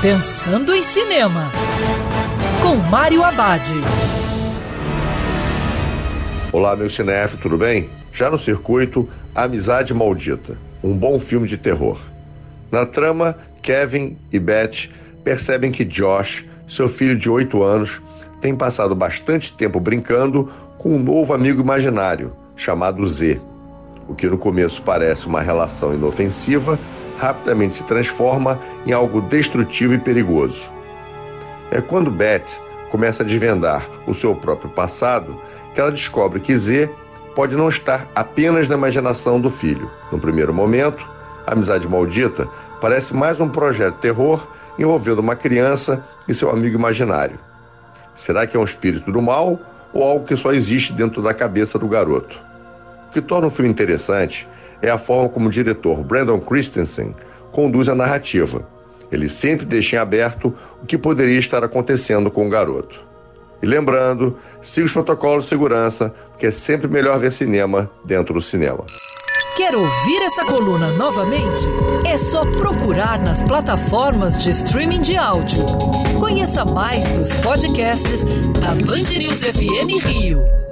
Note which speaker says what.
Speaker 1: Pensando em Cinema, com Mário Abad.
Speaker 2: Olá, meu cinef, tudo bem? Já no circuito, Amizade Maldita, um bom filme de terror. Na trama, Kevin e Beth percebem que Josh, seu filho de 8 anos, tem passado bastante tempo brincando com um novo amigo imaginário, chamado Z. O que no começo parece uma relação inofensiva, rapidamente se transforma em algo destrutivo e perigoso. É quando Beth começa a desvendar o seu próprio passado que ela descobre que Z pode não estar apenas na imaginação do filho. No primeiro momento, a amizade maldita parece mais um projeto terror envolvendo uma criança e seu amigo imaginário. Será que é um espírito do mal ou algo que só existe dentro da cabeça do garoto? O que torna o filme interessante é a forma como o diretor Brandon Christensen conduz a narrativa. Ele sempre deixa em aberto o que poderia estar acontecendo com o garoto. E lembrando, siga os protocolos de segurança, porque é sempre melhor ver cinema dentro do cinema.
Speaker 1: Quer ouvir essa coluna novamente? É só procurar nas plataformas de streaming de áudio. Conheça mais dos podcasts da Band News FM Rio.